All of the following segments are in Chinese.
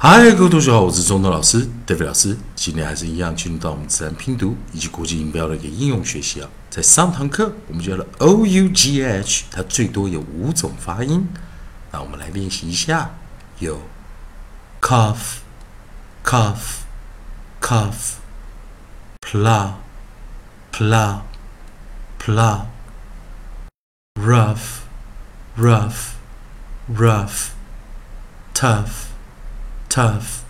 嗨，各位同学好，我是中东老师 David 老师。今天还是一样进入到我们自然拼读以及国际音标的一个应用学习啊。在上堂课我们教了 O U G H，它最多有五种发音。那我们来练习一下，有 cough、cough、cough、plow、plow、plow、rough、rough、rough、tough。Tough,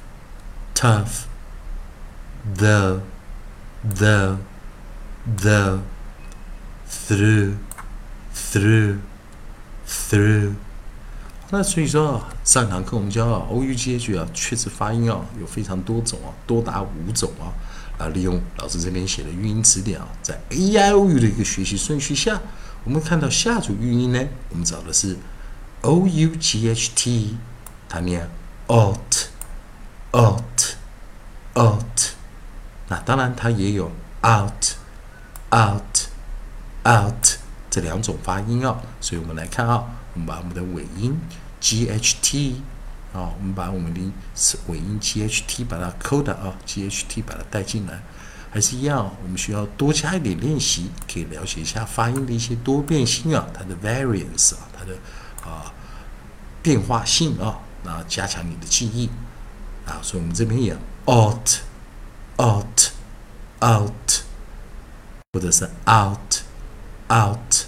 tough. The, the, the. Through, through, through. 那所以说，上堂课我们教啊，O U G H 啊，确实发音啊有非常多种啊，多达五种啊。啊，利用老师这边写的语音词典啊，在 A I O U 的一个学习顺序下，我们看到下组语音呢，我们找的是 O U G H T，它念 out。Out out，那当然它也有 out out out 这两种发音啊，所以我们来看啊，我们把我们的尾音 g h t 啊，我们把我们的尾音 g h t 把它扣的啊 g h t 把它带进来，还是一样，我们需要多加一点练习，可以了解一下发音的一些多变性啊，它的 variance 啊，它的啊变化性啊，那加强你的记忆。啊，所以我们这边也 out，out，out，或者是 out，out，out。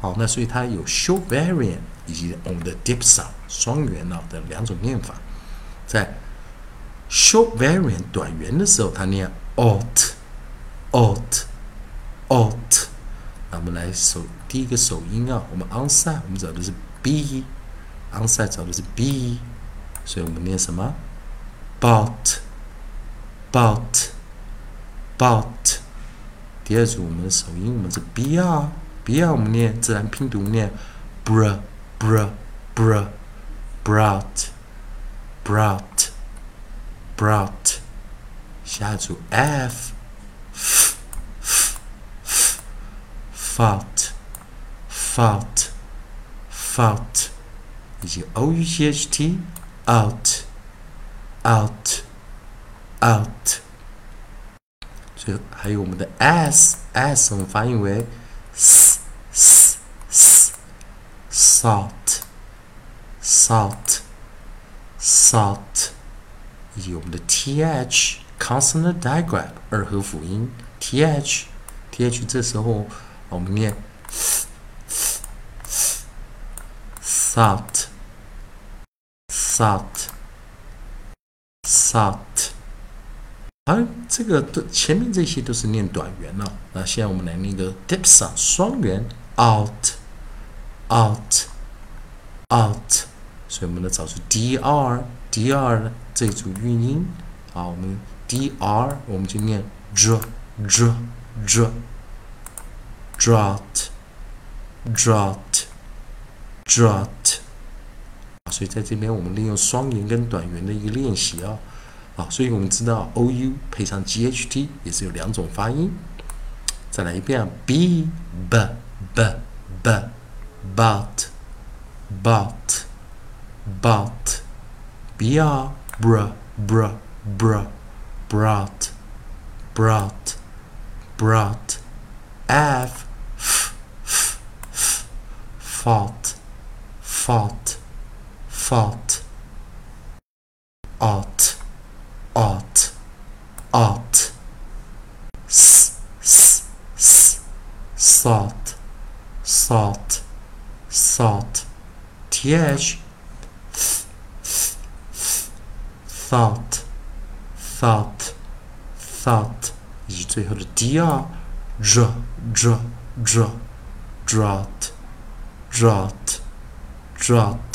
好，那所以它有 short variant 以及我们的 deep sound 双元呢的两种念法。在 short variant 短元的时候，它念 out，out，out。那我们来首第一个首音啊，我们 onside 我们找的是 b，onside 找的是 b。所以我们念什么？bout，bout，bout。第二组我们的首音我们是 b r b r 我们念自然拼读念 br br br brought brought brought。下一组 f f f fought fought fought，以及 o u g h t。out, out, out。所以还有我们的 s s，我们发音为 s s s salt, salt, salt，以及我们的 th consonant digraph 二合辅音 th th 这时候我们念 salt。 sat，sat，而这个的前面这些都是念短元了。那现在我们来念个 deep sound 双元 out out out，所以我们来找出 dr dr 这组韵音啊，我们 dr 我们就念 dr dr dr drought drought drought。所以在这边，我们利用双元跟短元的一个练习啊，啊，所以我们知道 o u 配上 g h t 也是有两种发音。再来一遍，b b b b but but but b r br br br brought brought brought f f f f fought fought fought, ought, ought, ought, s, s, s, sought, sought, sought, th, th, th, thought, thought, thought，以及最后的 dr, dr, dr, dr, drought, drought, drought。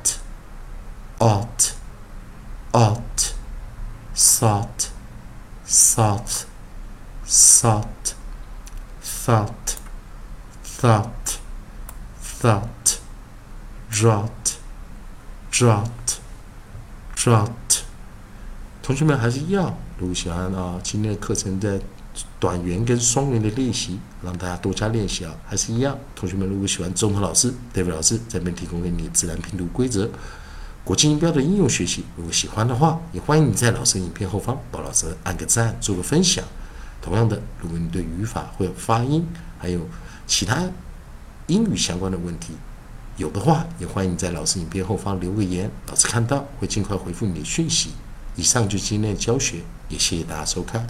Thought, thought, thought, drought, drought, drought。同学们还是一样，如果喜欢啊，今天的课程的短元跟双元的练习，让大家多加练习啊，还是一样。同学们如果喜欢中和老师、David 老师这边提供给你自然拼读规则、国际音标的应用学习，如果喜欢的话，也欢迎你在老师影片后方帮老师按个赞，做个分享。同样的，如果你对语法或者发音，还有其他英语相关的问题，有的话，也欢迎在老师影片后方留个言，老师看到会尽快回复你的讯息。以上就是今天的教学，也谢谢大家收看。